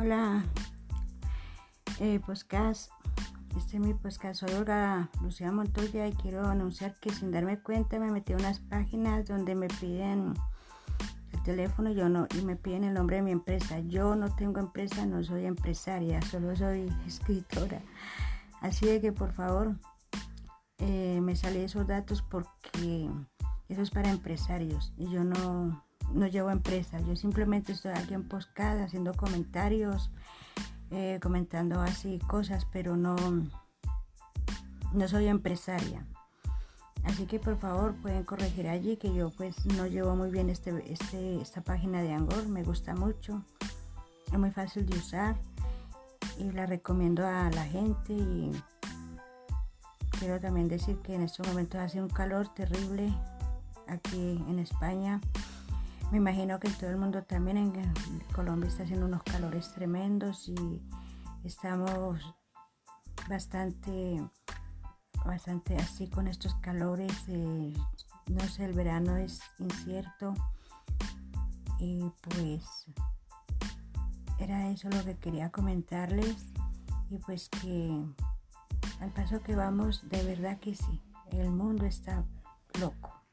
Hola, eh. Este es mi podcast. Soy Olga Lucía Montoya y quiero anunciar que sin darme cuenta me metí a unas páginas donde me piden el teléfono yo no, y me piden el nombre de mi empresa. Yo no tengo empresa, no soy empresaria, solo soy escritora. Así de que por favor eh, me salí esos datos porque eso es para empresarios y yo no, no llevo empresa, yo simplemente estoy aquí en podcast haciendo comentarios, eh, comentando así cosas, pero no, no soy empresaria. Así que por favor pueden corregir allí que yo pues no llevo muy bien este, este, esta página de Angor, me gusta mucho, es muy fácil de usar y la recomiendo a la gente y quiero también decir que en estos momentos hace un calor terrible aquí en España. Me imagino que todo el mundo también, en Colombia está haciendo unos calores tremendos y estamos bastante, bastante así con estos calores. no sé, el verano es incierto y pues era eso lo que quería comentarles y pues que al paso que vamos, de verdad que sí, el mundo está loco.